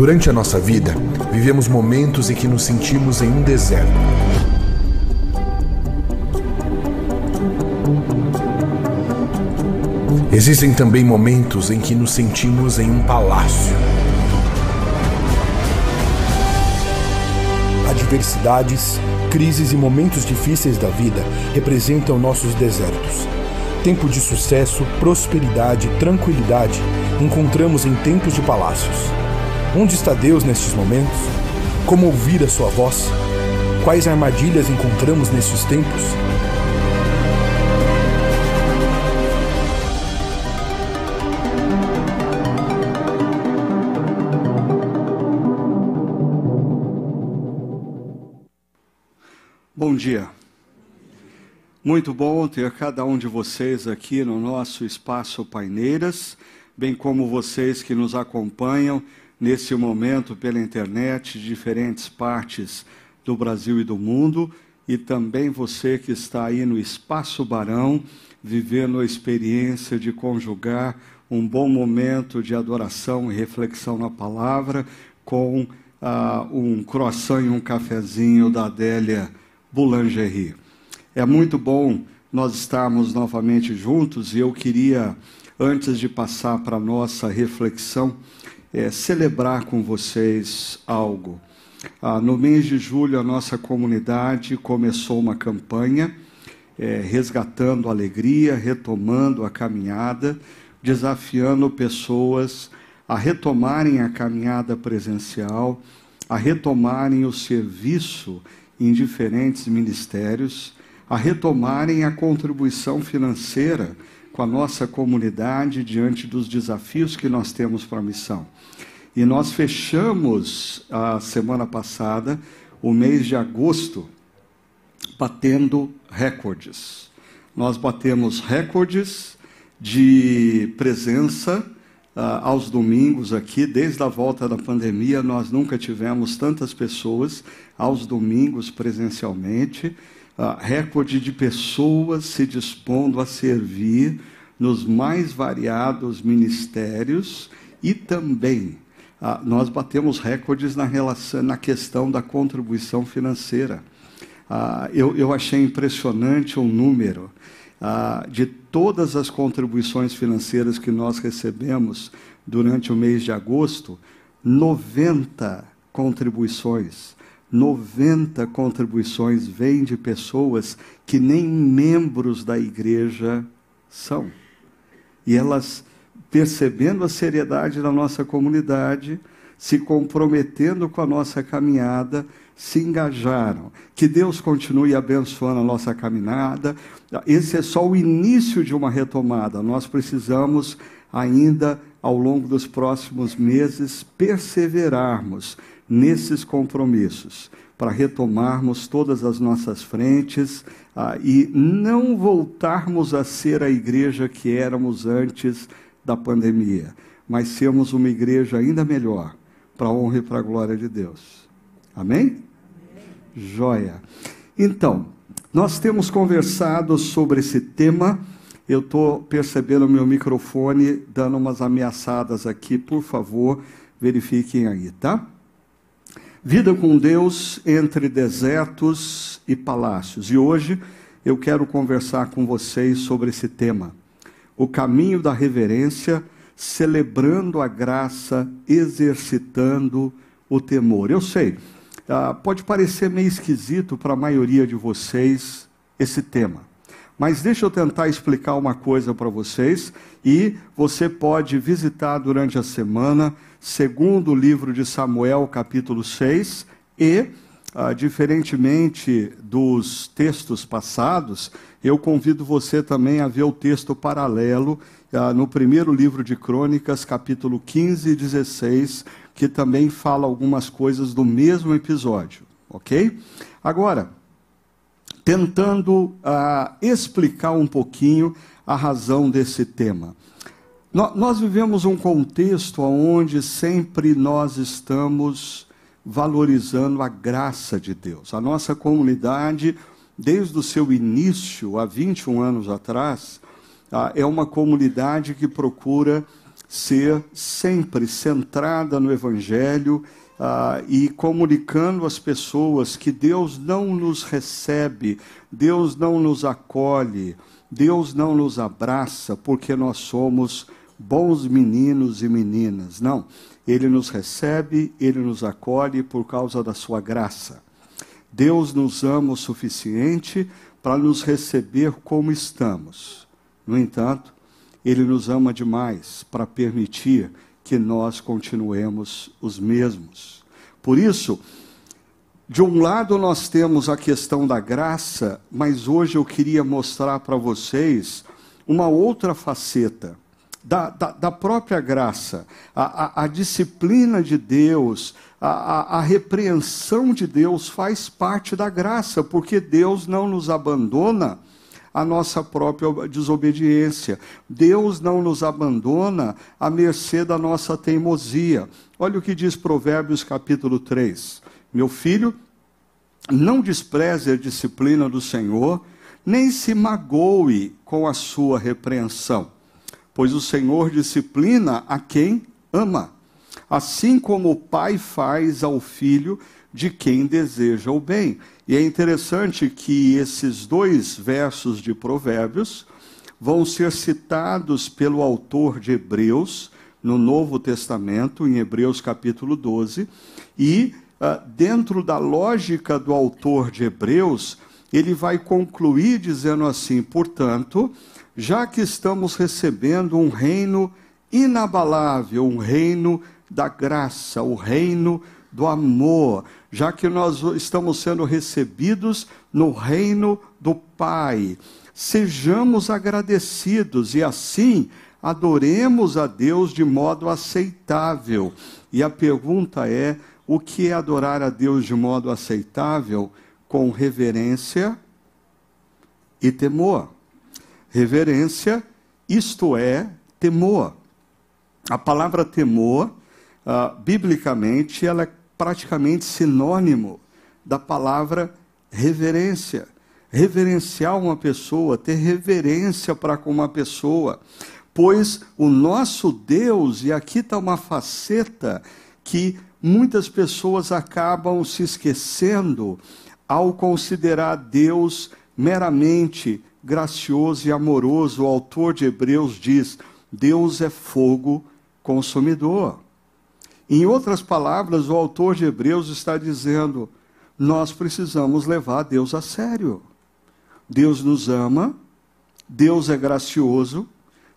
Durante a nossa vida, vivemos momentos em que nos sentimos em um deserto. Existem também momentos em que nos sentimos em um palácio. Adversidades, crises e momentos difíceis da vida representam nossos desertos. Tempo de sucesso, prosperidade, tranquilidade encontramos em tempos de palácios. Onde está Deus nestes momentos? Como ouvir a sua voz? Quais armadilhas encontramos nestes tempos? Bom dia. Muito bom ter cada um de vocês aqui no nosso espaço Paineiras, bem como vocês que nos acompanham nesse momento pela internet de diferentes partes do Brasil e do mundo, e também você que está aí no Espaço Barão, vivendo a experiência de conjugar um bom momento de adoração e reflexão na palavra com uh, um croissant e um cafezinho da Adélia Boulangerie. É muito bom nós estarmos novamente juntos e eu queria, antes de passar para a nossa reflexão, é, celebrar com vocês algo. Ah, no mês de julho, a nossa comunidade começou uma campanha é, resgatando a alegria, retomando a caminhada, desafiando pessoas a retomarem a caminhada presencial, a retomarem o serviço em diferentes ministérios a retomarem a contribuição financeira com a nossa comunidade diante dos desafios que nós temos para a missão. E nós fechamos a semana passada o mês de agosto batendo recordes. Nós batemos recordes de presença uh, aos domingos aqui, desde a volta da pandemia, nós nunca tivemos tantas pessoas aos domingos presencialmente. Uh, recorde de pessoas se dispondo a servir nos mais variados ministérios e também uh, nós batemos recordes na, relação, na questão da contribuição financeira. Uh, eu, eu achei impressionante o número ah, de todas as contribuições financeiras que nós recebemos durante o mês de agosto, 90 contribuições. 90 contribuições vêm de pessoas que nem membros da igreja são. E elas, percebendo a seriedade da nossa comunidade, se comprometendo com a nossa caminhada, se engajaram. Que Deus continue abençoando a nossa caminhada. Esse é só o início de uma retomada. Nós precisamos ainda, ao longo dos próximos meses, perseverarmos nesses compromissos para retomarmos todas as nossas frentes ah, e não voltarmos a ser a igreja que éramos antes da pandemia, mas sermos uma igreja ainda melhor, para a honra e para a glória de Deus. Amém? Joia. Então, nós temos conversado sobre esse tema. Eu estou percebendo o meu microfone dando umas ameaçadas aqui, por favor, verifiquem aí, tá? Vida com Deus entre desertos e palácios. E hoje eu quero conversar com vocês sobre esse tema. O caminho da reverência, celebrando a graça, exercitando o temor. Eu sei, ah, pode parecer meio esquisito para a maioria de vocês esse tema. Mas deixa eu tentar explicar uma coisa para vocês e você pode visitar durante a semana, segundo o livro de Samuel, capítulo 6, e, ah, diferentemente dos textos passados, eu convido você também a ver o texto paralelo ah, no primeiro livro de Crônicas, capítulo 15 e 16, que também fala algumas coisas do mesmo episódio, ok? Agora, tentando uh, explicar um pouquinho a razão desse tema. Nós vivemos um contexto onde sempre nós estamos valorizando a graça de Deus. A nossa comunidade, desde o seu início, há 21 anos atrás, uh, é uma comunidade que procura ser sempre centrada no Evangelho ah, e comunicando às pessoas que Deus não nos recebe, Deus não nos acolhe, Deus não nos abraça porque nós somos bons meninos e meninas. Não. Ele nos recebe, ele nos acolhe por causa da sua graça. Deus nos ama o suficiente para nos receber como estamos. No entanto, ele nos ama demais para permitir que nós continuemos os mesmos. Por isso, de um lado nós temos a questão da graça, mas hoje eu queria mostrar para vocês uma outra faceta da, da, da própria graça, a, a, a, disciplina de Deus, a, a repreensão de Deus faz parte da graça, porque Deus não nos abandona a nossa própria desobediência. Deus não nos abandona à mercê da nossa teimosia. Olha o que diz Provérbios capítulo 3. Meu filho, não despreze a disciplina do Senhor, nem se magoe com a sua repreensão, pois o Senhor disciplina a quem ama, assim como o pai faz ao filho de quem deseja o bem. E é interessante que esses dois versos de Provérbios vão ser citados pelo autor de Hebreus no Novo Testamento, em Hebreus capítulo 12, e dentro da lógica do autor de Hebreus, ele vai concluir dizendo assim: portanto, já que estamos recebendo um reino inabalável, um reino da graça, o reino do amor, já que nós estamos sendo recebidos no reino do Pai. Sejamos agradecidos e assim adoremos a Deus de modo aceitável. E a pergunta é: o que é adorar a Deus de modo aceitável? Com reverência e temor. Reverência, isto é, temor. A palavra temor, uh, biblicamente, ela é praticamente sinônimo da palavra reverência. Reverenciar uma pessoa, ter reverência para com uma pessoa. Pois o nosso Deus, e aqui está uma faceta que muitas pessoas acabam se esquecendo ao considerar Deus meramente gracioso e amoroso. O autor de Hebreus diz: Deus é fogo consumidor. Em outras palavras, o autor de Hebreus está dizendo: nós precisamos levar Deus a sério. Deus nos ama, Deus é gracioso,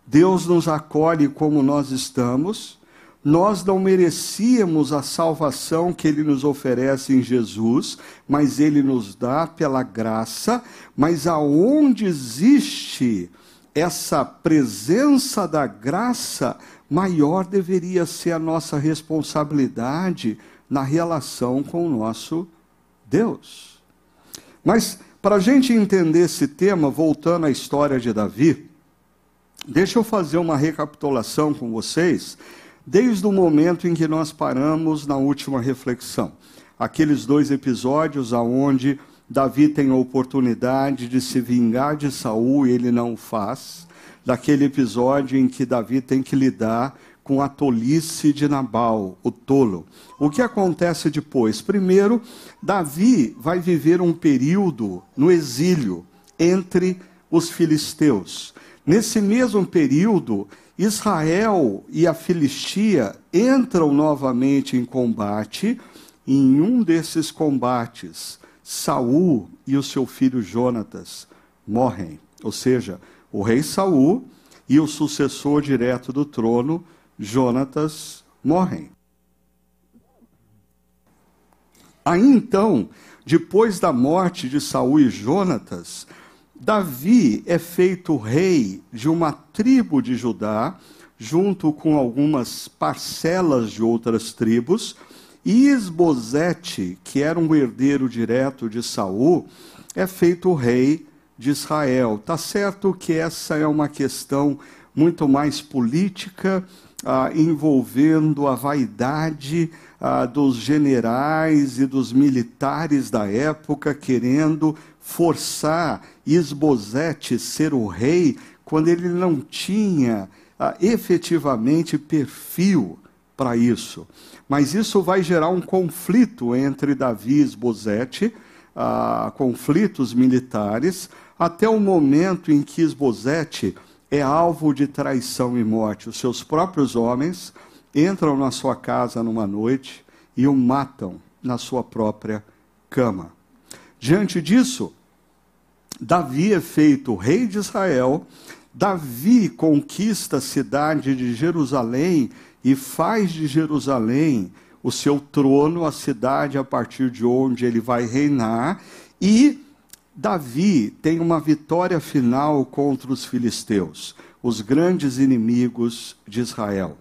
Deus nos acolhe como nós estamos. Nós não merecíamos a salvação que Ele nos oferece em Jesus, mas Ele nos dá pela graça. Mas aonde existe essa presença da graça, maior deveria ser a nossa responsabilidade na relação com o nosso Deus. Mas, para a gente entender esse tema, voltando à história de Davi, deixa eu fazer uma recapitulação com vocês, desde o momento em que nós paramos na última reflexão. Aqueles dois episódios aonde Davi tem a oportunidade de se vingar de Saul e ele não o faz daquele episódio em que Davi tem que lidar com a tolice de Nabal, o tolo. O que acontece depois? Primeiro, Davi vai viver um período no exílio entre os filisteus. Nesse mesmo período, Israel e a Filistia entram novamente em combate. E em um desses combates, Saul e o seu filho Jonatas morrem. Ou seja, o rei Saul e o sucessor direto do trono, Jonatas, morrem. Aí então, depois da morte de Saul e Jonatas, Davi é feito rei de uma tribo de Judá, junto com algumas parcelas de outras tribos, e Esbozete, que era um herdeiro direto de Saul, é feito rei de Israel. Tá certo que essa é uma questão muito mais política, ah, envolvendo a vaidade ah, dos generais e dos militares da época, querendo forçar Esbozete ser o rei, quando ele não tinha ah, efetivamente perfil para isso. Mas isso vai gerar um conflito entre Davi e Esbozete, ah, conflitos militares, até o momento em que Esbozete é alvo de traição e morte. Os seus próprios homens entram na sua casa numa noite e o matam na sua própria cama. Diante disso, Davi é feito rei de Israel, Davi conquista a cidade de Jerusalém e faz de Jerusalém o seu trono, a cidade a partir de onde ele vai reinar, e Davi tem uma vitória final contra os filisteus, os grandes inimigos de Israel.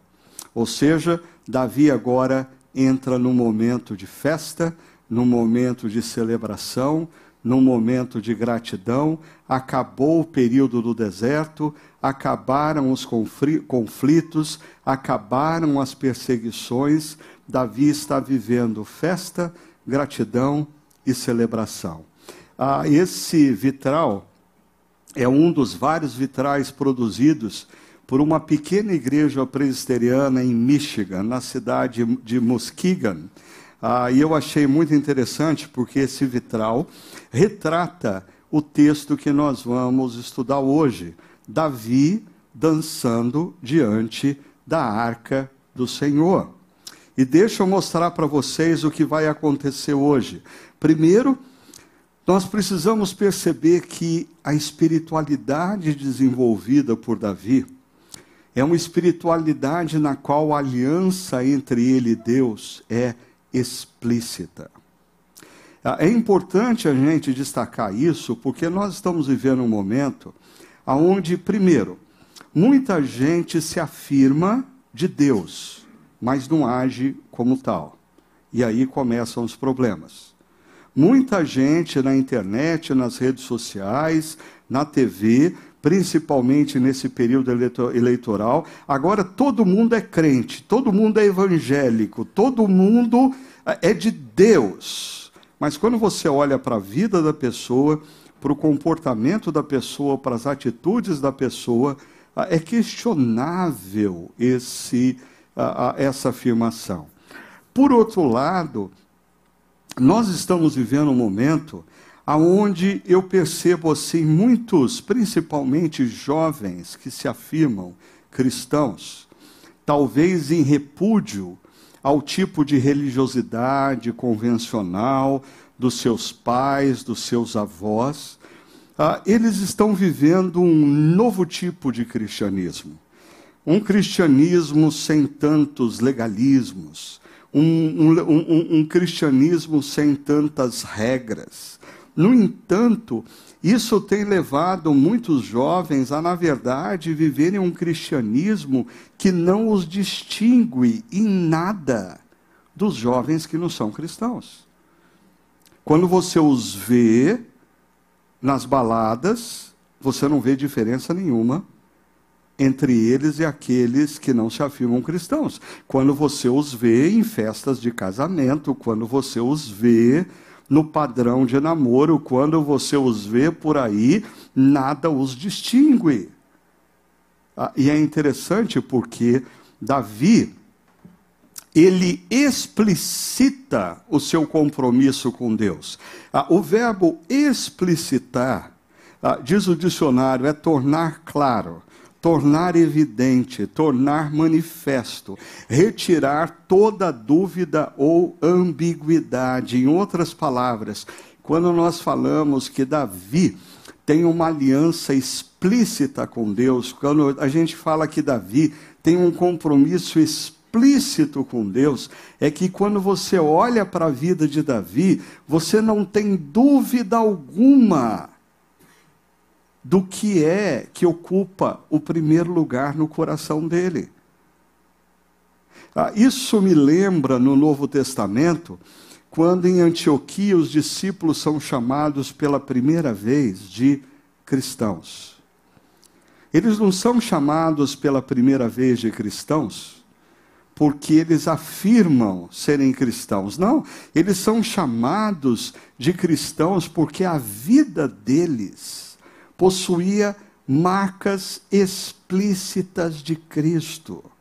Ou seja, Davi agora entra num momento de festa, num momento de celebração, num momento de gratidão. Acabou o período do deserto, acabaram os conflitos, acabaram as perseguições. Davi está vivendo festa, gratidão e celebração. Ah, esse vitral é um dos vários vitrais produzidos por uma pequena igreja presbiteriana em Michigan, na cidade de Muskegon. Ah, e eu achei muito interessante porque esse vitral retrata o texto que nós vamos estudar hoje. Davi dançando diante da arca do Senhor. E deixa eu mostrar para vocês o que vai acontecer hoje. Primeiro, nós precisamos perceber que a espiritualidade desenvolvida por Davi é uma espiritualidade na qual a aliança entre ele e Deus é explícita. É importante a gente destacar isso, porque nós estamos vivendo um momento onde, primeiro, muita gente se afirma de Deus, mas não age como tal. E aí começam os problemas. Muita gente na internet, nas redes sociais, na TV, principalmente nesse período eleitoral. Agora todo mundo é crente, todo mundo é evangélico, todo mundo é, é de Deus. Mas quando você olha para a vida da pessoa, para o comportamento da pessoa, para as atitudes da pessoa, é questionável esse, essa afirmação. Por outro lado, nós estamos vivendo um momento aonde eu percebo assim muitos, principalmente jovens que se afirmam cristãos, talvez em repúdio ao tipo de religiosidade convencional dos seus pais, dos seus avós, ah, eles estão vivendo um novo tipo de cristianismo. Um cristianismo sem tantos legalismos, um, um, um, um cristianismo sem tantas regras, no entanto, isso tem levado muitos jovens a, na verdade, viverem um cristianismo que não os distingue em nada dos jovens que não são cristãos. Quando você os vê nas baladas, você não vê diferença nenhuma entre eles e aqueles que não se afirmam cristãos. Quando você os vê em festas de casamento, quando você os vê no padrão de namoro, quando você os vê por aí, nada os distingue. Ah, e é interessante porque Davi, ele explicita o seu compromisso com Deus. Ah, o verbo explicitar, ah, diz o dicionário, é tornar claro tornar evidente, tornar manifesto, retirar toda dúvida ou ambiguidade. Em outras palavras, quando nós falamos que Davi tem uma aliança explícita com Deus, quando a gente fala que Davi tem um compromisso explícito com Deus, é que quando você olha para a vida de Davi, você não tem dúvida alguma do que é que ocupa o primeiro lugar no coração dele. Ah, isso me lembra no Novo Testamento, quando em Antioquia os discípulos são chamados pela primeira vez de cristãos. Eles não são chamados pela primeira vez de cristãos porque eles afirmam serem cristãos. Não, eles são chamados de cristãos porque a vida deles possuía marcas explícitas de Cristo.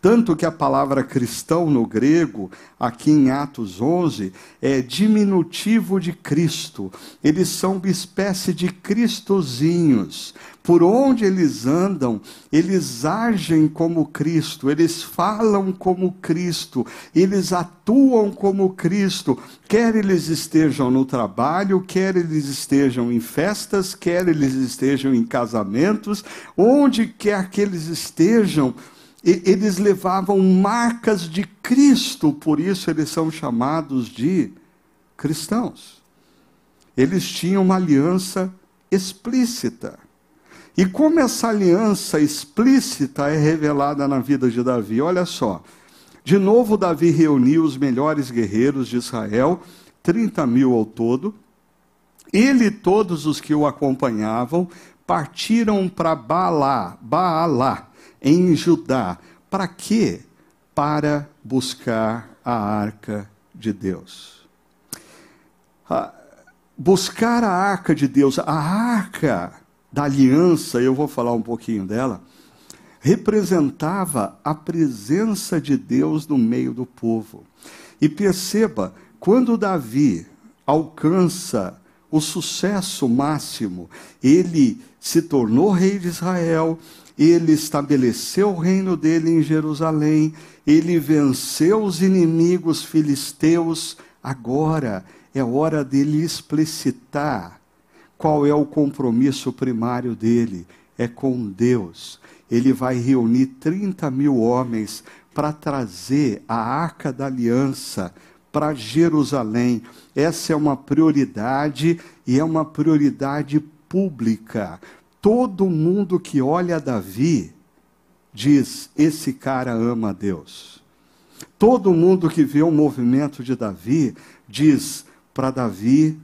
Tanto que a palavra cristão no grego, aqui em Atos 11, é diminutivo de Cristo. Eles são uma espécie de cristozinhos. Por onde eles andam, eles agem como Cristo, eles falam como Cristo, eles atuam como Cristo, quer eles estejam no trabalho, quer eles estejam em festas, quer eles estejam em casamentos, onde quer que eles estejam, eles levavam marcas de Cristo, por isso eles são chamados de cristãos. Eles tinham uma aliança explícita. E como essa aliança explícita é revelada na vida de Davi? Olha só. De novo, Davi reuniu os melhores guerreiros de Israel, 30 mil ao todo. Ele e todos os que o acompanhavam partiram para Baalá, Baalá, em Judá. Para quê? Para buscar a arca de Deus. Ah, buscar a arca de Deus, a arca da aliança, eu vou falar um pouquinho dela, representava a presença de Deus no meio do povo. E perceba, quando Davi alcança o sucesso máximo, ele se tornou rei de Israel, ele estabeleceu o reino dele em Jerusalém, ele venceu os inimigos filisteus. Agora é hora dele explicitar qual é o compromisso primário dele: é com Deus. Ele vai reunir 30 mil homens para trazer a arca da aliança para Jerusalém. Essa é uma prioridade e é uma prioridade pública. Todo mundo que olha Davi diz: esse cara ama a Deus. Todo mundo que vê o movimento de Davi diz para Davi: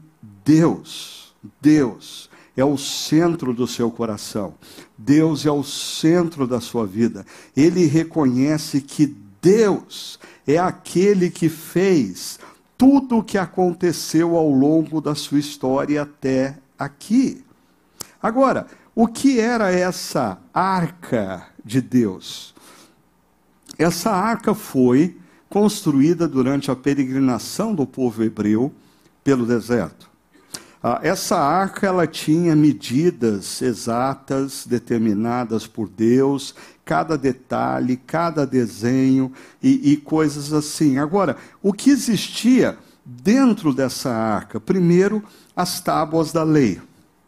Deus, Deus é o centro do seu coração. Deus é o centro da sua vida. Ele reconhece que Deus é aquele que fez tudo o que aconteceu ao longo da sua história até aqui. Agora, o que era essa arca de Deus? Essa arca foi construída durante a peregrinação do povo hebreu pelo deserto. Ah, essa arca ela tinha medidas exatas determinadas por Deus, cada detalhe, cada desenho e, e coisas assim. Agora, o que existia dentro dessa arca? Primeiro, as tábuas da lei.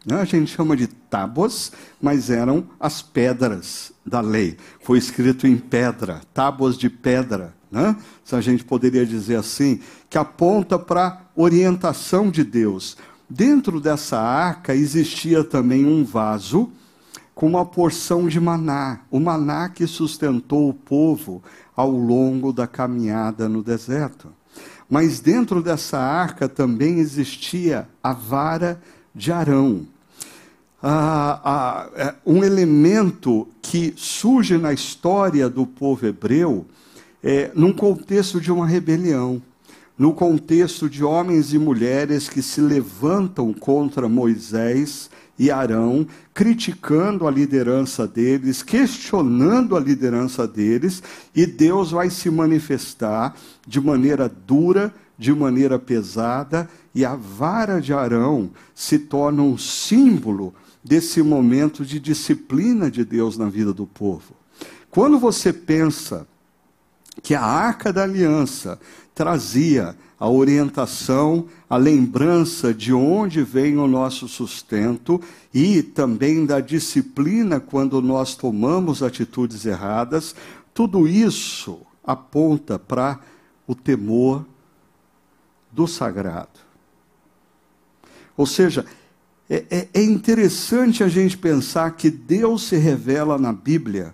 Né? A gente chama de tábuas, mas eram as pedras da lei. Foi escrito em pedra, tábuas de pedra, né? se a gente poderia dizer assim, que aponta para a orientação de Deus. Dentro dessa arca existia também um vaso com uma porção de maná, o maná que sustentou o povo ao longo da caminhada no deserto. Mas dentro dessa arca também existia a vara de Arão ah, ah, um elemento que surge na história do povo hebreu é, num contexto de uma rebelião, no contexto de homens e mulheres que se levantam contra Moisés e Arão, criticando a liderança deles, questionando a liderança deles, e Deus vai se manifestar de maneira dura, de maneira pesada, e a vara de Arão se torna um símbolo desse momento de disciplina de Deus na vida do povo. Quando você pensa que a arca da aliança trazia a orientação, a lembrança de onde vem o nosso sustento e também da disciplina quando nós tomamos atitudes erradas, tudo isso aponta para o temor do sagrado. Ou seja, é, é, é interessante a gente pensar que Deus se revela na Bíblia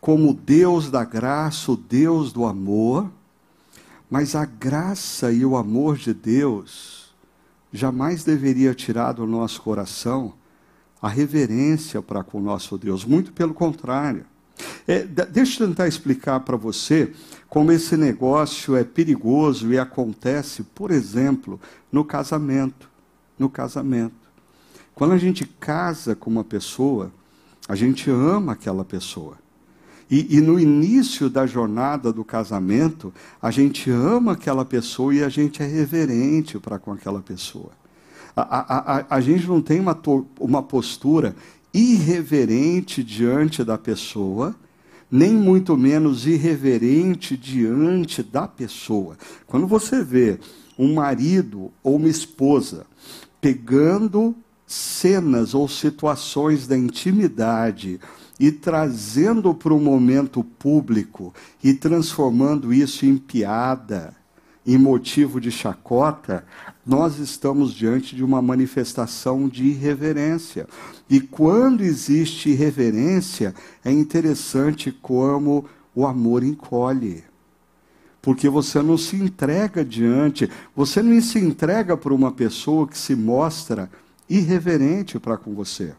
como Deus da graça, o Deus do amor, mas a graça e o amor de Deus jamais deveria tirar do nosso coração a reverência para com o nosso Deus, muito pelo contrário. É, deixa eu tentar explicar para você como esse negócio é perigoso e acontece, por exemplo, no casamento. No casamento. Quando a gente casa com uma pessoa, A gente ama aquela pessoa. E, e, no início da jornada do casamento, a gente ama aquela pessoa e a gente é reverente para com aquela pessoa. A, a, a, a gente não tem uma, uma postura irreverente diante da pessoa, nem muito menos irreverente diante da pessoa. Quando você vê um marido ou uma esposa pegando cenas ou situações da intimidade e trazendo para o momento público e transformando isso em piada, em motivo de chacota, nós estamos diante de uma manifestação de irreverência. E quando existe irreverência, é interessante como o amor encolhe. Porque você não se entrega diante, você não se entrega para uma pessoa que se mostra irreverente para com você.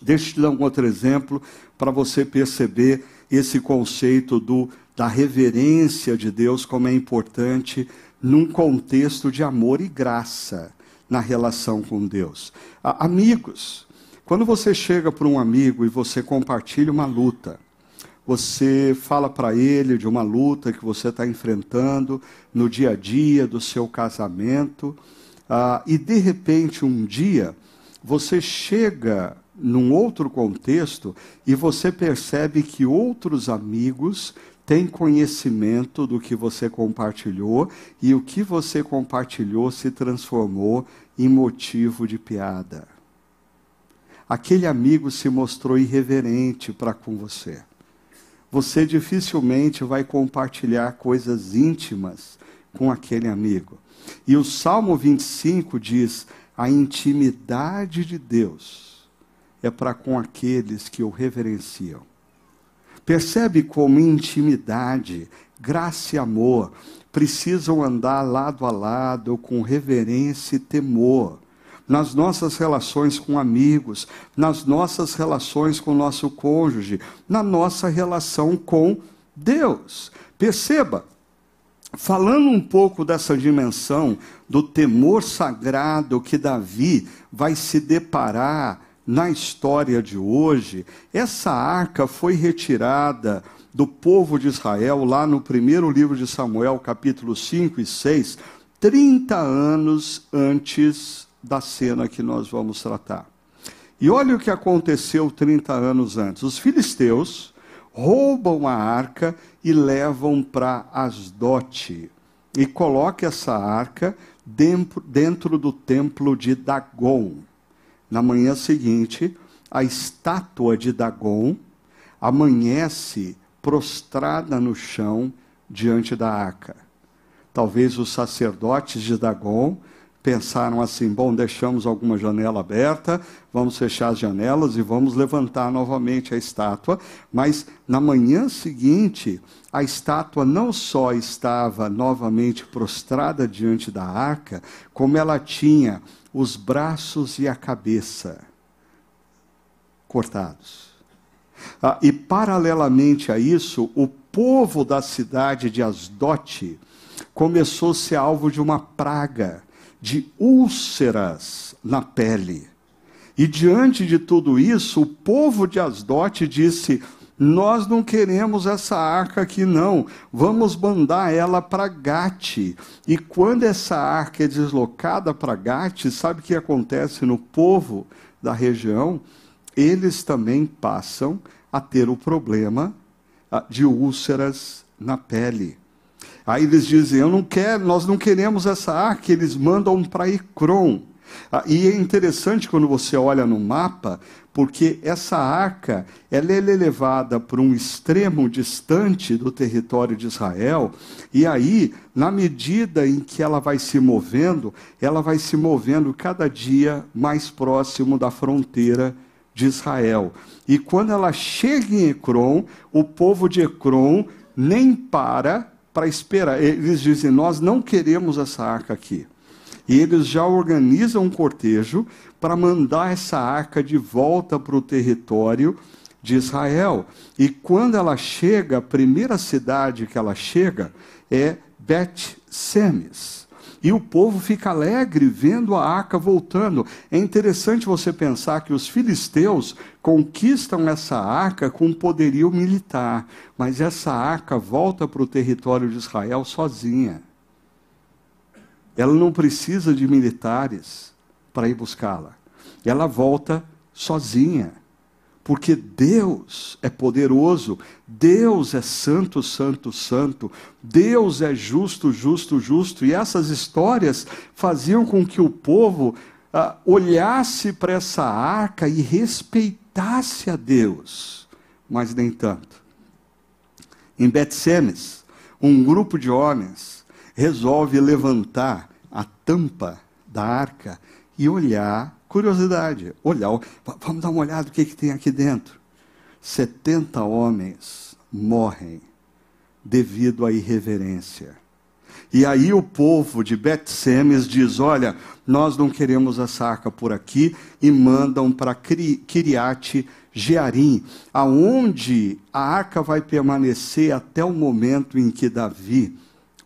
Deixa eu te dar um outro exemplo para você perceber esse conceito do, da reverência de Deus, como é importante num contexto de amor e graça na relação com Deus. amigos, quando você chega para um amigo e você compartilha uma luta, você fala para ele de uma luta que você está enfrentando no dia a dia do seu casamento, uh, e de repente um dia você chega num outro contexto e você percebe que outros amigos têm conhecimento do que você compartilhou e o que você compartilhou se transformou em motivo de piada. Aquele amigo se mostrou irreverente para com você. Você dificilmente vai compartilhar coisas íntimas com aquele amigo. E o Salmo 25 diz: a intimidade de Deus é para com aqueles que o reverenciam. Percebe como intimidade, graça e amor precisam andar lado a lado com reverência e temor. Nas nossas relações com amigos, nas nossas relações com o nosso cônjuge, na nossa relação com Deus. Perceba, falando um pouco dessa dimensão do temor sagrado que Davi vai se deparar na história de hoje, essa arca foi retirada do povo de Israel, lá no primeiro livro de Samuel, capítulo 5 e 6, 30 anos antes da cena que nós vamos tratar. E olha o que aconteceu 30 anos antes. Os filisteus roubam a arca e levam para Asdote. E colocam essa arca dentro, dentro do templo de Dagon. Na manhã seguinte, a estátua de Dagon amanhece prostrada no chão diante da arca. Talvez os sacerdotes de Dagon pensaram assim: bom, deixamos alguma janela aberta, vamos fechar as janelas e vamos levantar novamente a estátua. Mas na manhã seguinte, a estátua não só estava novamente prostrada diante da arca, como ela tinha os braços e a cabeça cortados. Ah, e, paralelamente a isso, o povo da cidade de Asdote começou a ser alvo de uma praga de úlceras na pele. E diante de tudo isso, o povo de Asdote disse: nós não queremos essa arca aqui, não. Vamos mandar ela para Gate. E quando essa arca é deslocada para Gate, sabe o que acontece no povo da região? Eles também passam a ter o problema ah, de úlceras na pele. Aí eles dizem: Eu não quero, nós não queremos essa arca. Eles mandam para Icron. Ah, e é interessante quando você olha no mapa, porque essa arca ela é levada para um extremo distante do território de Israel, e aí, na medida em que ela vai se movendo, ela vai se movendo cada dia mais próximo da fronteira de Israel. E quando ela chega em Ecrom, o povo de Ecrom nem para para esperar. Eles dizem: Nós não queremos essa arca aqui. E eles já organizam um cortejo para mandar essa arca de volta para o território de Israel. E quando ela chega, a primeira cidade que ela chega é Bet-Semes. E o povo fica alegre vendo a arca voltando. É interessante você pensar que os filisteus conquistam essa arca com poderio militar, mas essa arca volta para o território de Israel sozinha. Ela não precisa de militares para ir buscá-la. Ela volta sozinha porque Deus é poderoso, Deus é santo, santo, santo, Deus é justo, justo, justo. E essas histórias faziam com que o povo ah, olhasse para essa arca e respeitasse a Deus, mas nem tanto. Em Betsemes, um grupo de homens resolve levantar a tampa da arca e olhar Curiosidade, olhar, vamos dar uma olhada o que, que tem aqui dentro. 70 homens morrem devido à irreverência. E aí o povo de Bet-Semes diz: Olha, nós não queremos a saca por aqui, e mandam para Kiriate Jearim, aonde a arca vai permanecer até o momento em que Davi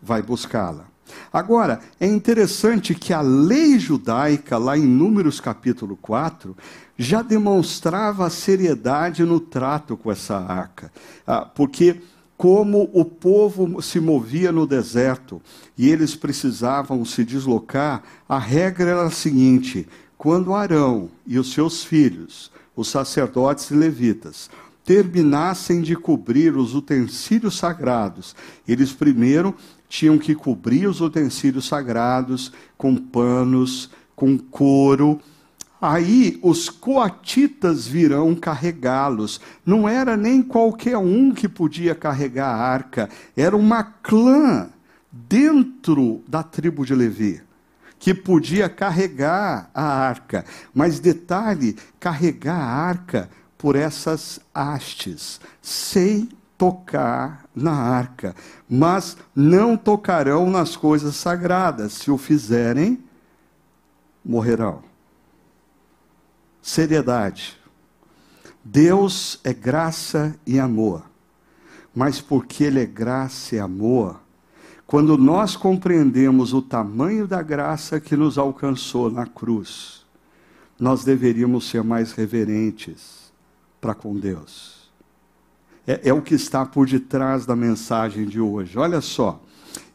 vai buscá-la. Agora, é interessante que a lei judaica, lá em Números capítulo 4, já demonstrava a seriedade no trato com essa arca. Ah, porque, como o povo se movia no deserto e eles precisavam se deslocar, a regra era a seguinte: quando Arão e os seus filhos, os sacerdotes e levitas, terminassem de cobrir os utensílios sagrados, eles primeiro tinham que cobrir os utensílios sagrados com panos, com couro. Aí os coatitas virão carregá-los. Não era nem qualquer um que podia carregar a arca, era uma clã dentro da tribo de Levi que podia carregar a arca. Mas detalhe, carregar a arca por essas hastes, sem tocar na arca, mas não tocarão nas coisas sagradas. Se o fizerem, morrerão. Seriedade. Deus é graça e amor. Mas porque Ele é graça e amor, quando nós compreendemos o tamanho da graça que nos alcançou na cruz, nós deveríamos ser mais reverentes para com Deus é, é o que está por detrás da mensagem de hoje. Olha só.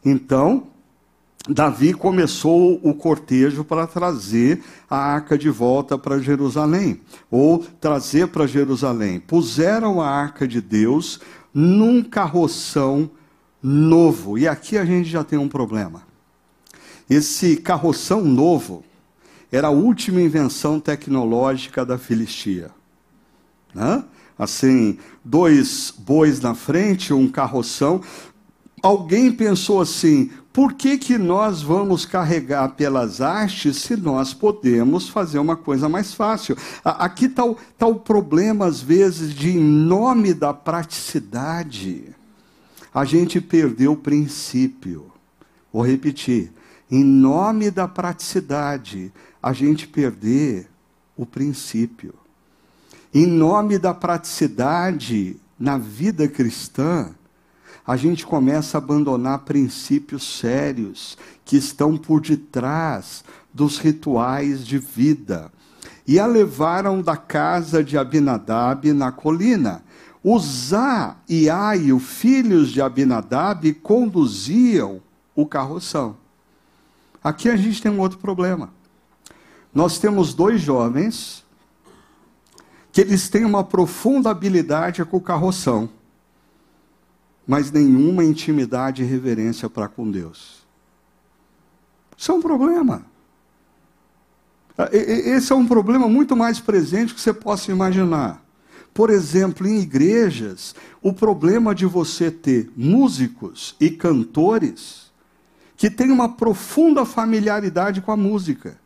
Então, Davi começou o cortejo para trazer a arca de volta para Jerusalém, ou trazer para Jerusalém. Puseram a arca de Deus num carroção novo. E aqui a gente já tem um problema. Esse carroção novo era a última invenção tecnológica da Filistia. Né? assim, dois bois na frente, um carroção. Alguém pensou assim: por que, que nós vamos carregar pelas hastes se nós podemos fazer uma coisa mais fácil? Aqui está o, tá o problema, às vezes, de em nome da praticidade, a gente perdeu o princípio. Vou repetir: em nome da praticidade, a gente perder o princípio em nome da praticidade na vida cristã, a gente começa a abandonar princípios sérios que estão por detrás dos rituais de vida. E a levaram da casa de Abinadab na colina. Uzá e Ai, filhos de Abinadab, conduziam o carroção. Aqui a gente tem um outro problema. Nós temos dois jovens que eles têm uma profunda habilidade com carroção, mas nenhuma intimidade e reverência para com Deus. Isso é um problema. Esse é um problema muito mais presente que você possa imaginar. Por exemplo, em igrejas, o problema de você ter músicos e cantores que têm uma profunda familiaridade com a música,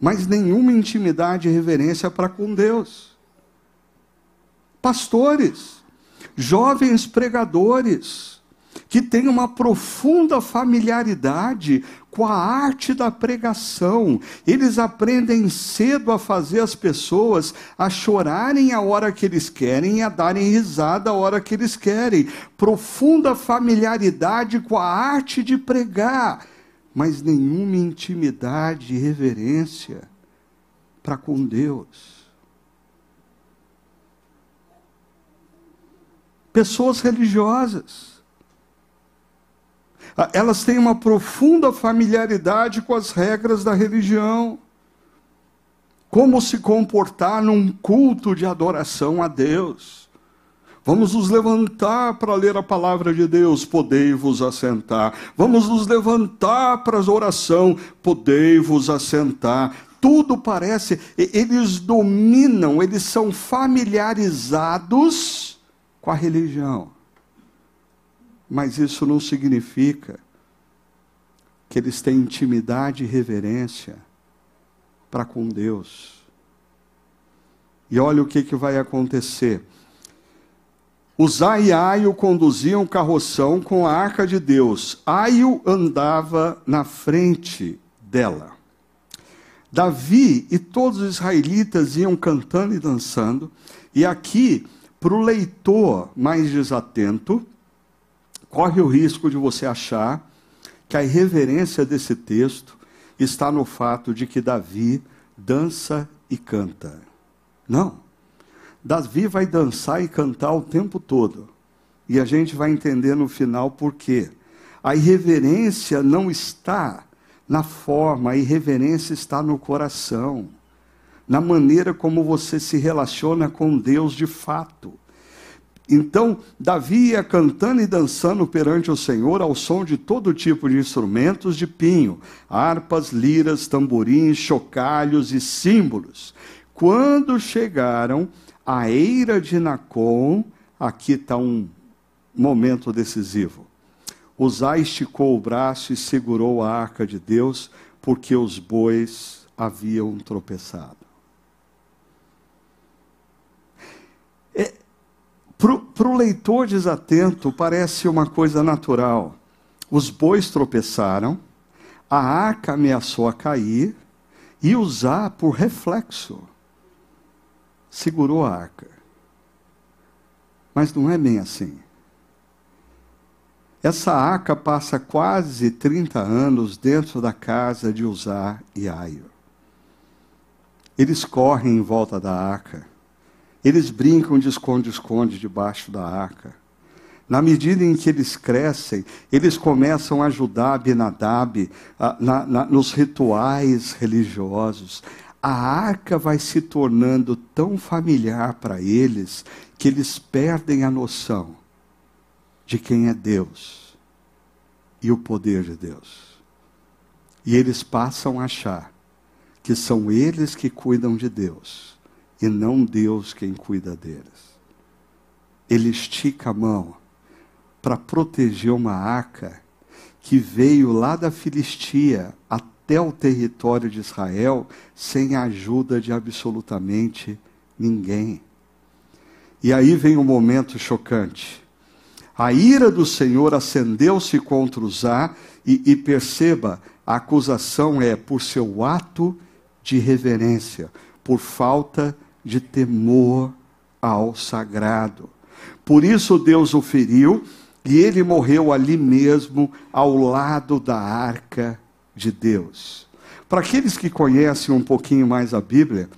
mas nenhuma intimidade e reverência para com Deus pastores, jovens pregadores, que têm uma profunda familiaridade com a arte da pregação. Eles aprendem cedo a fazer as pessoas a chorarem a hora que eles querem e a darem risada a hora que eles querem. Profunda familiaridade com a arte de pregar mas nenhuma intimidade e reverência para com Deus. Pessoas religiosas. Ah, elas têm uma profunda familiaridade com as regras da religião. Como se comportar num culto de adoração a Deus Vamos nos levantar para ler a palavra de Deus, podei-vos assentar. Vamos nos levantar para a oração, podei-vos assentar. Tudo parece, eles dominam, eles são familiarizados com a religião. Mas isso não significa que eles têm intimidade e reverência para com Deus. E olha o que, que vai acontecer Uzá e Aio conduziam carroção com a arca de Deus. Aio andava na frente dela. Davi e todos os israelitas iam cantando e dançando. E aqui, para o leitor mais desatento, corre o risco de você achar que a irreverência desse texto está no fato de que Davi dança e canta. Não. Davi vai dançar e cantar o tempo todo. E a gente vai entender no final por quê. A irreverência não está na forma, a irreverência está no coração, na maneira como você se relaciona com Deus de fato. Então, Davi ia cantando e dançando perante o Senhor ao som de todo tipo de instrumentos de pinho, harpas, liras, tamborins, chocalhos e símbolos. Quando chegaram a eira de Nacon, aqui está um momento decisivo. Uzá esticou o braço e segurou a arca de Deus, porque os bois haviam tropeçado. É, Para o leitor desatento, parece uma coisa natural. Os bois tropeçaram, a arca ameaçou a cair, e Uzá, por reflexo, segurou a arca. Mas não é bem assim. Essa arca passa quase 30 anos dentro da casa de Uzá e Aio. Eles correm em volta da arca. Eles brincam de esconde-esconde debaixo da arca. Na medida em que eles crescem, eles começam a ajudar Abinadab na, nos rituais religiosos a arca vai se tornando tão familiar para eles que eles perdem a noção de quem é Deus e o poder de Deus. E eles passam a achar que são eles que cuidam de Deus e não Deus quem cuida deles. Ele estica a mão para proteger uma arca que veio lá da Filistia até o território de Israel sem a ajuda de absolutamente ninguém. E aí vem um momento chocante. A ira do Senhor acendeu-se contra Uzá, e, e perceba, a acusação é por seu ato de reverência, por falta de temor ao sagrado. Por isso Deus o feriu, e ele morreu ali mesmo, ao lado da arca de Deus. Para aqueles que conhecem um pouquinho mais a Bíblia,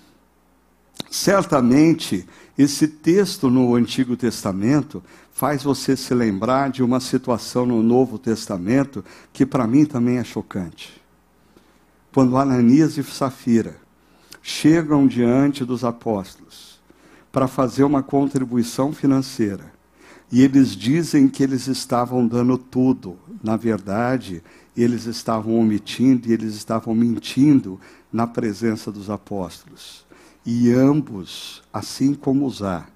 certamente esse texto no Antigo Testamento faz você se lembrar de uma situação no Novo Testamento que para mim também é chocante. Quando Ananias e Safira chegam diante dos apóstolos para fazer uma contribuição financeira, e eles dizem que eles estavam dando tudo, na verdade, eles estavam omitindo e eles estavam mentindo na presença dos apóstolos. E ambos, assim como Uzá,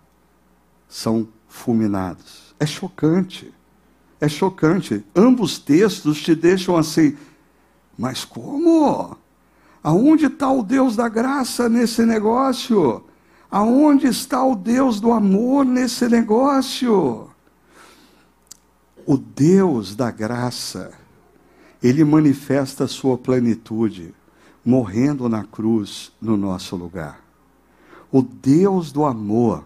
são fulminados. É chocante. É chocante. Ambos textos te deixam assim, mas como? Aonde está o Deus da graça nesse negócio? Aonde está o Deus do amor nesse negócio? O Deus da graça ele manifesta a sua plenitude, morrendo na cruz no nosso lugar. O Deus do amor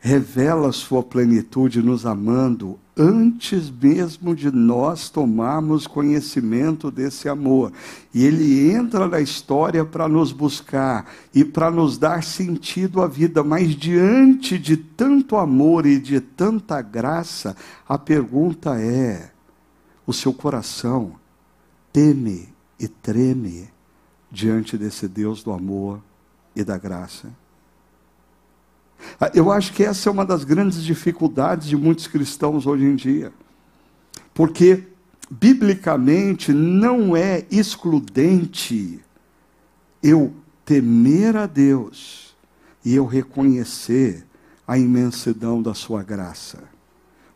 revela a sua plenitude nos amando antes mesmo de nós tomarmos conhecimento desse amor. E ele entra na história para nos buscar e para nos dar sentido à vida, mas diante de tanto amor e de tanta graça, a pergunta é: o seu coração teme e treme diante desse Deus do amor e da graça? Ah, eu acho que essa é uma das grandes dificuldades de muitos cristãos hoje em dia. Porque, biblicamente, não é excludente eu temer a Deus e eu reconhecer a imensidão da Sua graça.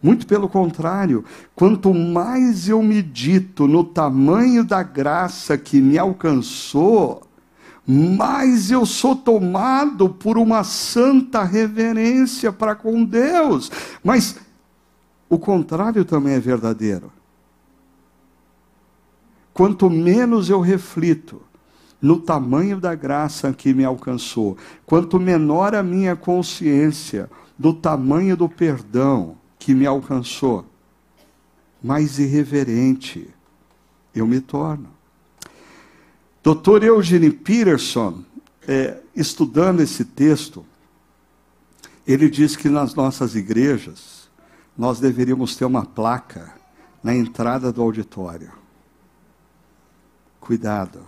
Muito pelo contrário, quanto mais eu medito no tamanho da graça que me alcançou, mais eu sou tomado por uma santa reverência para com Deus. Mas o contrário também é verdadeiro. Quanto menos eu reflito no tamanho da graça que me alcançou, quanto menor a minha consciência do tamanho do perdão que me alcançou, mais irreverente eu me torno. Dr. Eugene Peterson, é, estudando esse texto, ele diz que nas nossas igrejas nós deveríamos ter uma placa na entrada do auditório. Cuidado,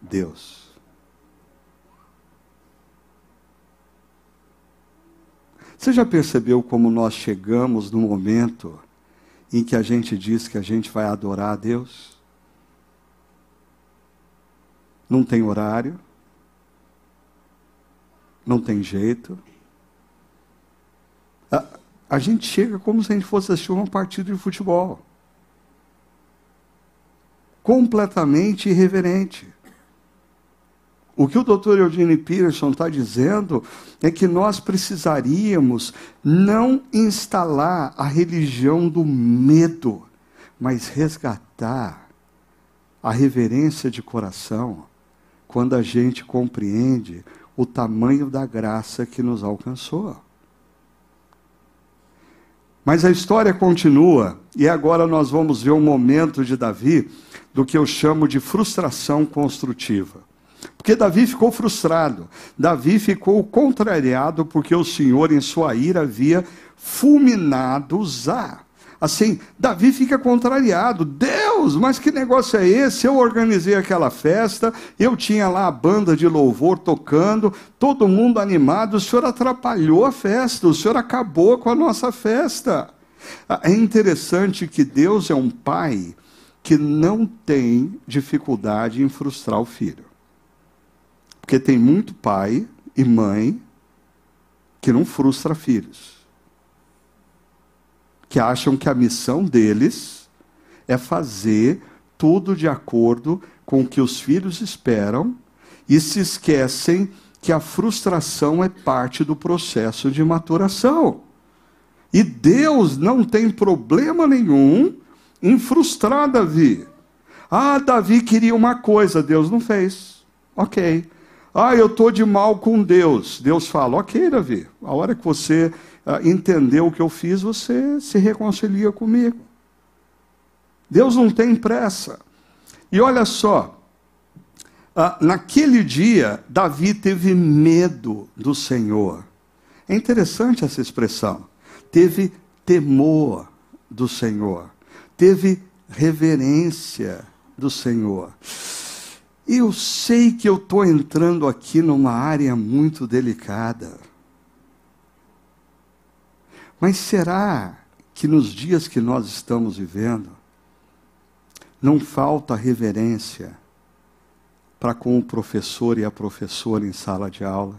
Deus. Você já percebeu como nós chegamos no momento em que a gente diz que a gente vai adorar a Deus? Não tem horário, não tem jeito. A, a gente chega como se a gente fosse assistir uma partida de futebol. Completamente irreverente. O que o Dr. Eugene Peterson está dizendo é que nós precisaríamos não instalar a religião do medo, mas resgatar a reverência de coração quando a gente compreende o tamanho da graça que nos alcançou. Mas a história continua, e agora nós vamos ver um momento de Davi do que eu chamo de frustração construtiva. Porque Davi ficou frustrado, Davi ficou contrariado porque o Senhor, em sua ira, havia fulminado Uzá. Assim, Davi fica contrariado. Deus, mas que negócio é esse? Eu organizei aquela festa, eu tinha lá a banda de louvor tocando, todo mundo animado. O senhor atrapalhou a festa, o senhor acabou com a nossa festa. Ah, é interessante que Deus é um pai que não tem dificuldade em frustrar o filho. Porque tem muito pai e mãe que não frustra filhos que acham que a missão deles é fazer tudo de acordo com o que os filhos esperam e se esquecem que a frustração é parte do processo de maturação. E Deus não tem problema nenhum em frustrar Davi. Ah, Davi queria uma coisa, Deus não fez. Ok. Ah, eu estou de mal com Deus. Deus fala, ok, Davi, a hora que você uh, entendeu o que eu fiz, você se reconcilia comigo. Deus não tem pressa. E olha só, uh, naquele dia, Davi teve medo do Senhor. É interessante essa expressão. Teve temor do Senhor. Teve reverência do Senhor. Eu sei que eu estou entrando aqui numa área muito delicada. Mas será que nos dias que nós estamos vivendo, não falta reverência para com o professor e a professora em sala de aula?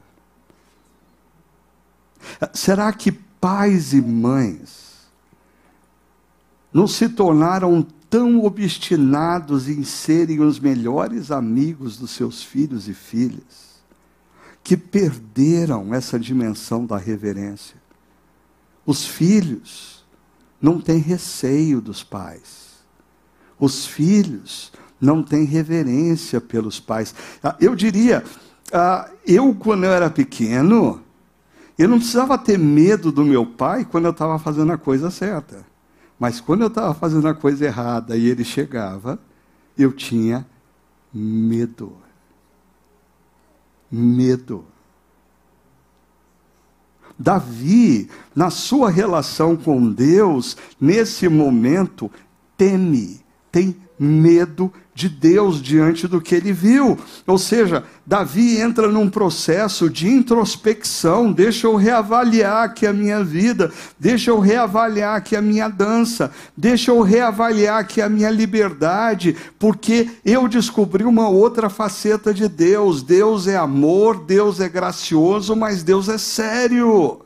Será que pais e mães não se tornaram tão obstinados em serem os melhores amigos dos seus filhos e filhas, que perderam essa dimensão da reverência? Os filhos não têm receio dos pais. Os filhos não têm reverência pelos pais. Ah, eu diria, ah, eu quando eu era pequeno, eu não precisava ter medo do meu pai quando eu estava fazendo a coisa certa. Mas quando eu estava fazendo a coisa errada e ele chegava, eu tinha medo. Medo. Davi, na sua relação com Deus, nesse momento, teme, tem medo de Deus diante do que ele viu. Ou seja, Davi entra num processo de introspecção. Deixa eu reavaliar aqui a minha vida, deixa eu reavaliar aqui a minha dança, deixa eu reavaliar aqui a minha liberdade, porque eu descobri uma outra faceta de Deus. Deus é amor, Deus é gracioso, mas Deus é sério.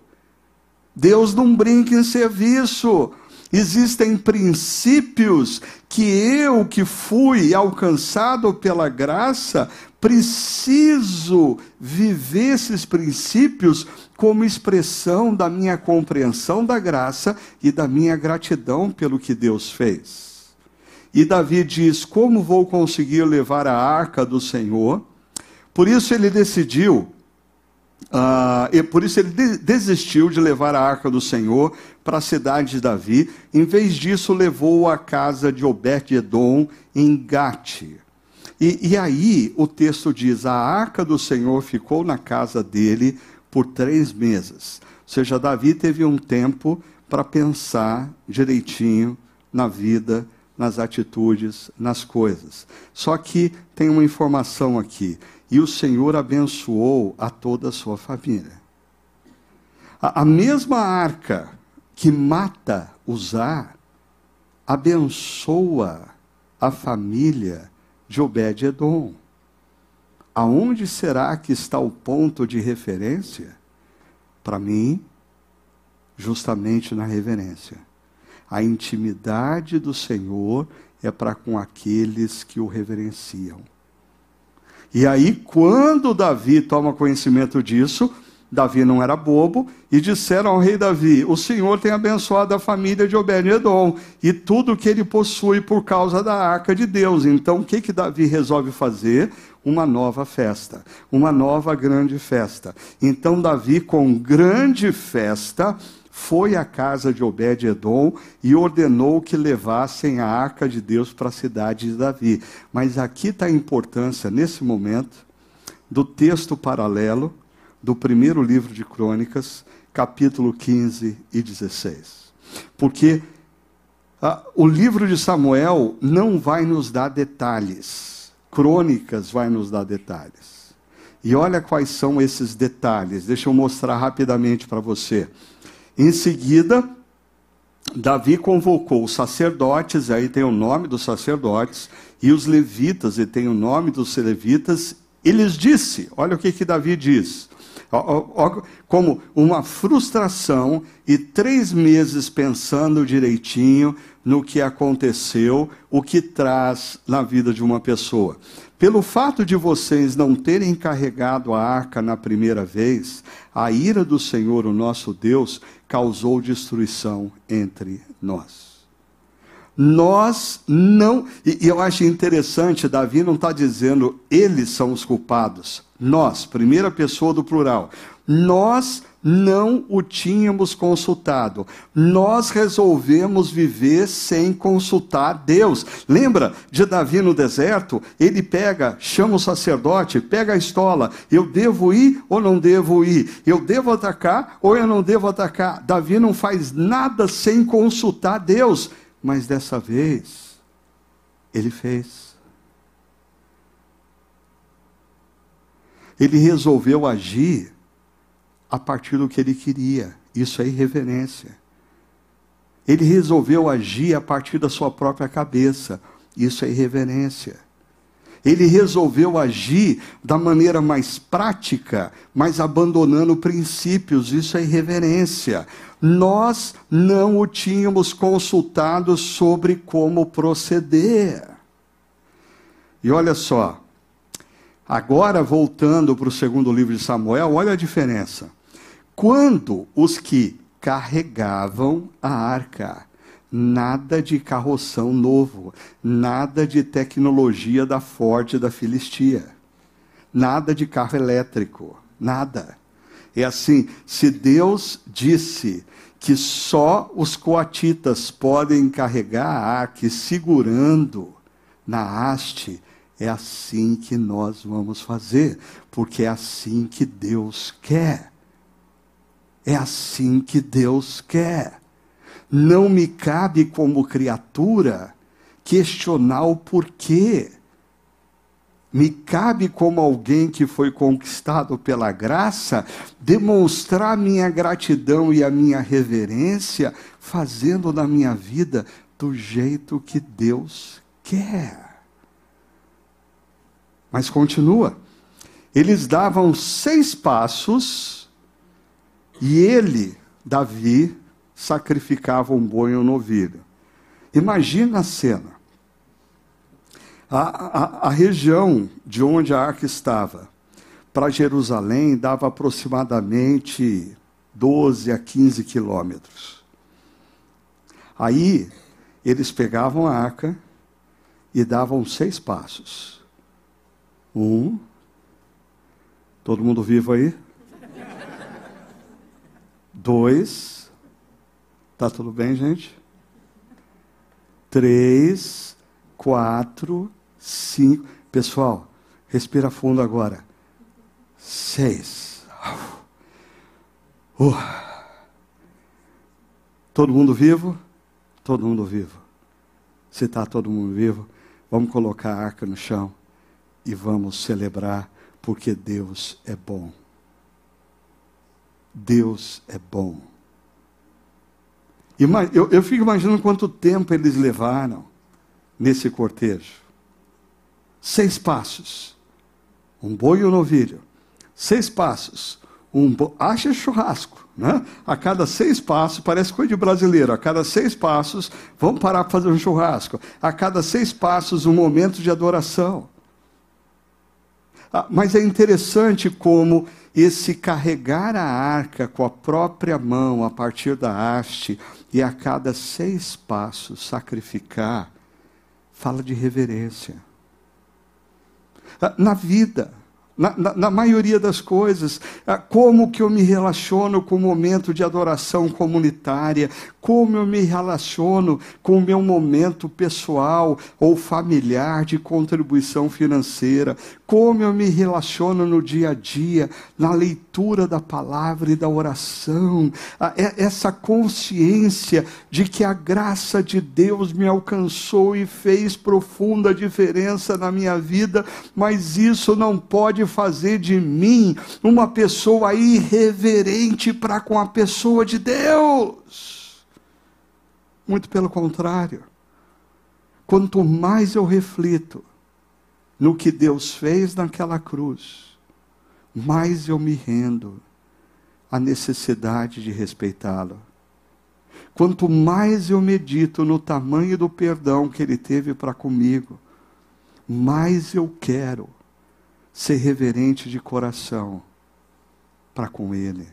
Deus não brinca em serviço. Existem princípios que eu, que fui alcançado pela graça, preciso viver esses princípios como expressão da minha compreensão da graça e da minha gratidão pelo que Deus fez. E Davi diz: Como vou conseguir levar a arca do Senhor? Por isso ele decidiu Uh, e por isso ele de desistiu de levar a arca do Senhor para a cidade de Davi. Em vez disso, levou a casa de Obed-Edom em Gate. E, e aí o texto diz: a arca do Senhor ficou na casa dele por três meses. Ou seja, Davi teve um tempo para pensar direitinho na vida, nas atitudes, nas coisas. Só que tem uma informação aqui e o Senhor abençoou a toda a sua família. A, a mesma arca que mata Uzá abençoa a família de Obed-Edom. Aonde será que está o ponto de referência? Para mim, justamente na reverência. A intimidade do Senhor é para com aqueles que o reverenciam. E aí, quando Davi toma conhecimento disso, Davi não era bobo, e disseram ao rei Davi: O Senhor tem abençoado a família de Obed-Edom e tudo que ele possui por causa da arca de Deus. Então, o que, que Davi resolve fazer? Uma nova festa, uma nova grande festa. Então, Davi, com grande festa, foi à casa de Obed-Edom e ordenou que levassem a arca de Deus para a cidade de Davi. Mas aqui está a importância, nesse momento, do texto paralelo do primeiro livro de Crônicas, capítulo 15 e 16. Porque ah, o livro de Samuel não vai nos dar detalhes, Crônicas vai nos dar detalhes. E olha quais são esses detalhes, deixa eu mostrar rapidamente para você. Em seguida, Davi convocou os sacerdotes, aí tem o nome dos sacerdotes, e os levitas, e tem o nome dos levitas, e lhes disse: olha o que, que Davi diz. Como uma frustração e três meses pensando direitinho no que aconteceu, o que traz na vida de uma pessoa. Pelo fato de vocês não terem carregado a arca na primeira vez, a ira do Senhor, o nosso Deus, causou destruição entre nós. Nós não. E, eu acho interessante, Davi não está dizendo eles são os culpados. Nós, primeira pessoa do plural. Nós não o tínhamos consultado. Nós resolvemos viver sem consultar Deus. Lembra de Davi no deserto? Ele pega, chama o sacerdote, pega a estola. Eu devo ir ou não devo ir? Eu devo atacar ou eu não devo atacar? Davi não faz nada sem consultar Deus. Mas dessa vez, ele fez. Ele resolveu agir a partir do que ele queria. Isso é irreverência. Ele resolveu agir a partir da sua própria cabeça. Isso é irreverência. Ele resolveu agir da maneira mais prática, mas abandonando princípios. Isso é irreverência. Nós não o tínhamos consultado sobre como proceder. E olha só, agora voltando para o segundo livro de Samuel, olha a diferença. Quando os que carregavam a arca, nada de carroção novo, nada de tecnologia da Ford da Filistia, nada de carro elétrico, nada. É assim, se Deus disse que só os coatitas podem carregar a arca segurando na haste, é assim que nós vamos fazer, porque é assim que Deus quer. É assim que Deus quer. Não me cabe, como criatura, questionar o porquê. Me cabe, como alguém que foi conquistado pela graça, demonstrar minha gratidão e a minha reverência, fazendo na minha vida do jeito que Deus quer. Mas continua. Eles davam seis passos e ele, Davi, sacrificava um boi ou um novilho. Imagina a cena. A, a, a, região de onde a arca estava para Jerusalém dava aproximadamente 12 a 15 quilômetros. Aí eles pegavam a arca e davam seis passos. Um. Todo mundo vivo aí? Dois. Tá tudo bem, gente? Três, quatro, cinco. Pessoal, respira fundo agora. Seis. Uh. Todo mundo vivo? Todo mundo vivo. Se está todo mundo vivo, Vamos colocar a arca no chão e vamos celebrar, porque Deus é bom. Deus é bom. Eu, eu fico imaginando quanto tempo eles levaram nesse cortejo. Seis passos. Um boi e um novilho. Seis passos. Um bo... Acha churrasco. Né? A cada seis passos, parece coisa de brasileiro, a cada seis passos, vamos parar para fazer um churrasco. A cada seis passos, um momento de adoração. Ah, mas é interessante como esse carregar a arca com a própria mão a partir da haste e a cada seis passos sacrificar, fala de reverência. Na vida, na, na, na, maioria das coisas, ah, como que eu me relaciono com o momento de adoração comunitária, como eu me relaciono com o meu momento pessoal ou familiar de contribuição financeira, como eu me relaciono no dia a dia, na leitura da palavra e da oração, ah, é, essa consciência de que a graça de Deus me alcançou e fez profunda diferença na minha vida, mas isso não pode fazer de mim uma pessoa irreverente para com a pessoa de Deus. Muito pelo contrário. Quanto mais eu reflito no que Deus fez naquela cruz, mais eu me rendo à necessidade de respeitá-lo. Quanto mais eu medito no tamanho do perdão que ele teve para comigo, mais eu quero ser reverente de coração para com ele.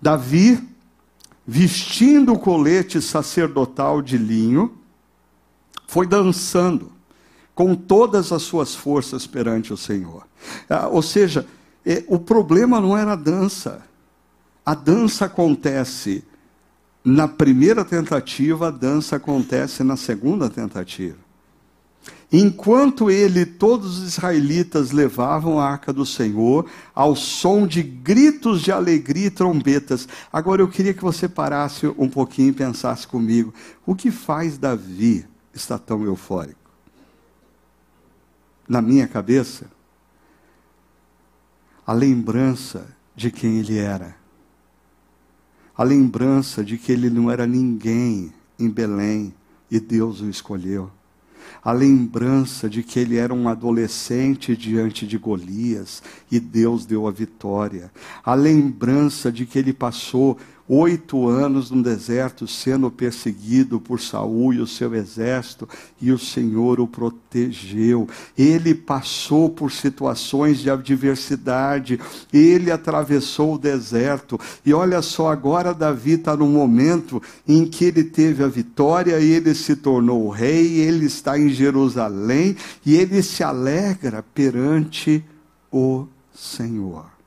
Davi, vestindo o colete sacerdotal de linho, foi dançando com todas as suas forças perante o Senhor. Ah, ou seja, é, o problema não era a dança. A dança acontece na primeira tentativa, a dança acontece na segunda tentativa. Enquanto ele, todos os israelitas levavam a arca do Senhor ao som de gritos de alegria e trombetas. Agora eu queria que você parasse um pouquinho e pensasse comigo: o que faz Davi estar tão eufórico? Na minha cabeça, a lembrança de quem ele era, a lembrança de que ele não era ninguém em Belém e Deus o escolheu a lembrança de que ele era um adolescente diante de Golias e Deus deu a vitória, a lembrança de que ele passou oito anos no deserto sendo perseguido por Saul e o seu exército, e o Senhor o protegeu. Ele passou por situações de adversidade, ele atravessou o deserto, e olha só, agora Davi está no momento em que ele teve a vitória, ele se tornou rei, ele está em Jerusalém, e ele se alegra perante o Senhor.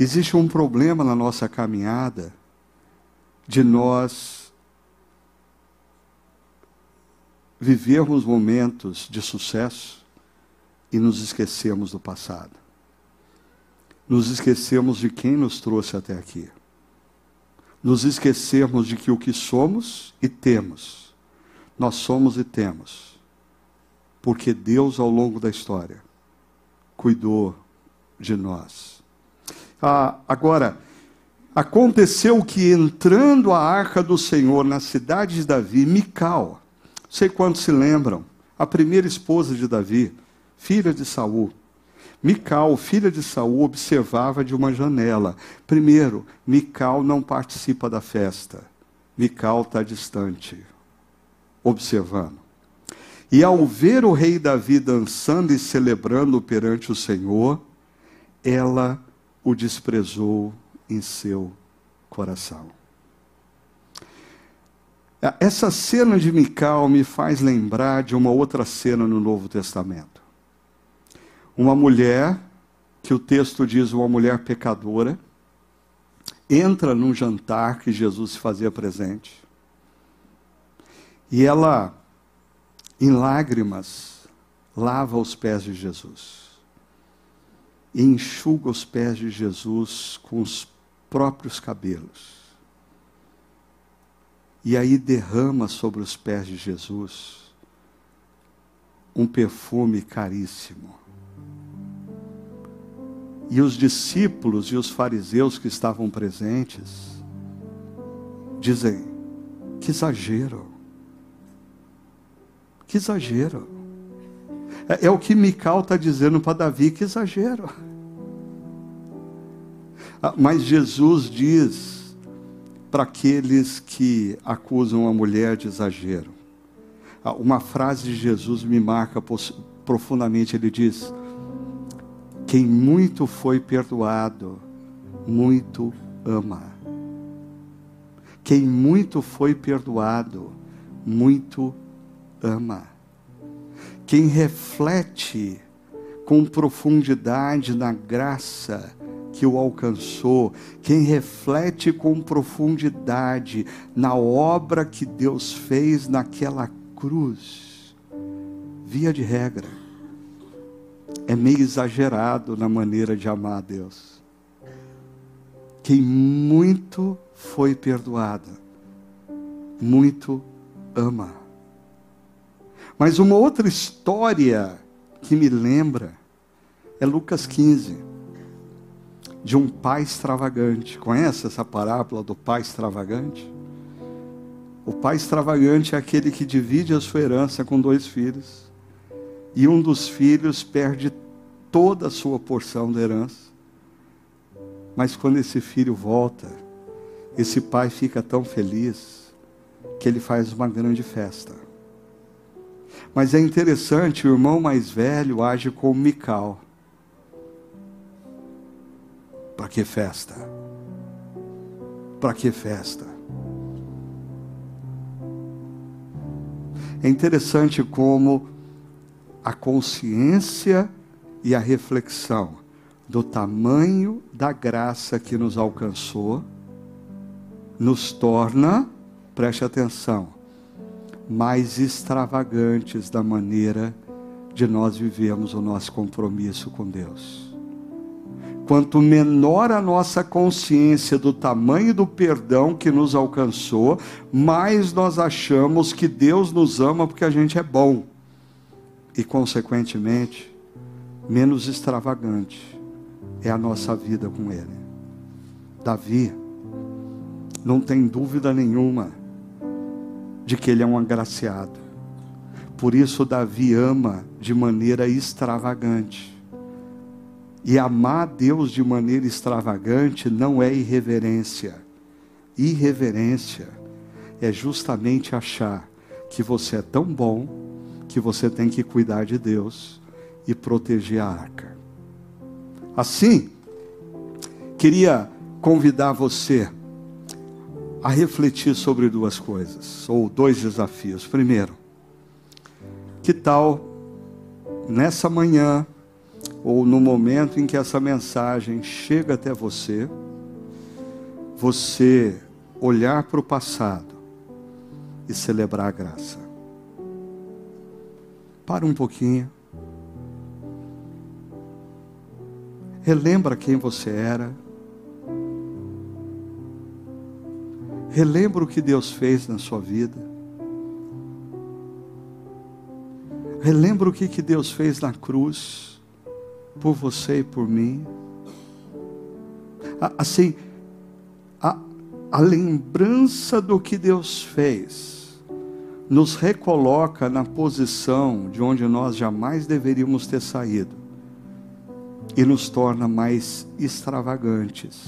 Existe um problema na nossa caminhada de nós vivermos momentos de sucesso e nos esquecemos do passado. Nos esquecemos de quem nos trouxe até aqui. Nos esquecemos de que o que somos e temos, nós somos e temos, porque Deus, ao longo da história, cuidou de nós. Ah, agora, aconteceu que entrando a arca do Senhor na cidade de Davi, Mical, sei quantos se lembram, a primeira esposa de Davi, filha de Saul. Mical, filha de Saul, observava de uma janela. Primeiro, Mical não participa da festa. Mical está distante, observando. E ao ver o rei Davi dançando e celebrando perante o Senhor, ela o desprezou em seu coração. Essa cena de Mical me faz lembrar de uma outra cena no Novo Testamento. Uma mulher, que o texto diz uma mulher pecadora, entra num jantar que Jesus se fazia presente. E ela, em lágrimas, lava os pés de Jesus e enxuga os pés de Jesus com os próprios cabelos. E aí derrama sobre os pés de Jesus um perfume caríssimo. E os discípulos e os fariseus que estavam presentes dizem: que exagero, que exagero. É, é o que Mical está dizendo para Davi, que exagero. Ah, mas Jesus diz para aqueles que acusam a mulher de exagero. Ah, uma frase de Jesus me marca profundamente. Ele diz: Quem muito foi perdoado, muito ama. Quem muito foi perdoado, muito ama quem reflete com profundidade na graça que o alcançou, quem reflete com profundidade na obra que Deus fez naquela cruz, via de regra, é meio exagerado na maneira de amar a Deus. Quem muito foi perdoado, muito ama. Mas uma outra história que me lembra é Lucas 15, de um pai extravagante. Conhece essa parábola do pai extravagante? O pai extravagante é aquele que divide a sua herança com dois filhos, e um dos filhos perde toda a sua porção da herança. Mas quando esse filho volta, esse pai fica tão feliz que ele faz uma grande festa. Mas é interessante, o irmão mais velho age como Mical. Para que festa? Para que festa? É interessante como a consciência e a reflexão do tamanho da graça que nos alcançou nos torna, preste atenção, mais extravagantes da maneira de nós vivemos o nosso compromisso com Deus. Quanto menor a nossa consciência do tamanho do perdão que nos alcançou, mais nós achamos que Deus nos ama porque a gente é bom. E, consequentemente, menos extravagante é a nossa vida com Ele. Davi, não tem dúvida nenhuma, de que ele é um agraciado. Por isso, Davi ama de maneira extravagante. E amar Deus de maneira extravagante não é irreverência. Irreverência é justamente achar que você é tão bom que você tem que cuidar de Deus e proteger a arca. Assim, queria convidar você a refletir sobre duas coisas, ou dois desafios. Primeiro, que tal nessa manhã ou no momento em que essa mensagem chega até você, você olhar para o passado e celebrar a graça. Para um pouquinho. Relembra quem você era. Relembra o que Deus fez na sua vida. Relembra o que, que Deus fez na cruz, por você e por mim. Assim, a, a lembrança do que Deus fez nos recoloca na posição de onde nós jamais deveríamos ter saído e nos torna mais extravagantes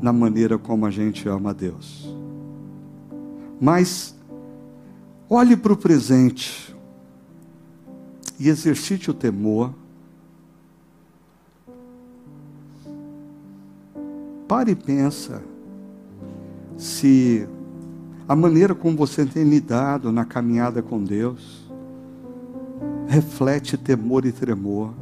na maneira como a gente ama a Deus. Mas olhe para o presente e exercite o temor. Pare e pensa se a maneira como você tem lidado na caminhada com Deus reflete temor e tremor.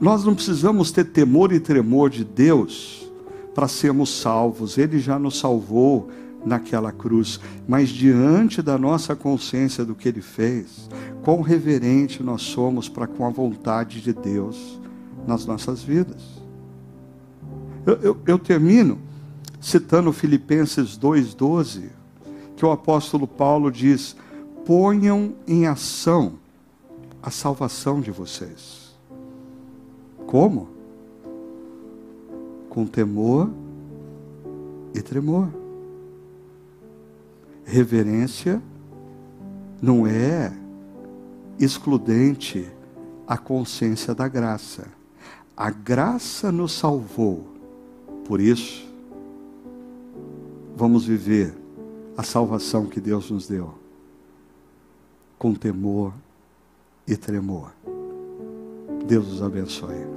Nós não precisamos ter temor e tremor de Deus para sermos salvos. Ele já nos salvou naquela cruz. Mas diante da nossa consciência do que Ele fez, quão reverente nós somos para com a vontade de Deus nas nossas vidas. Eu, eu, eu termino citando Filipenses 2,12, que o apóstolo Paulo diz: ponham em ação a salvação de vocês. Como? Com temor e tremor. Reverência não é excludente à consciência da graça. A graça nos salvou. Por isso, vamos viver a salvação que Deus nos deu com temor e tremor. Deus os abençoe.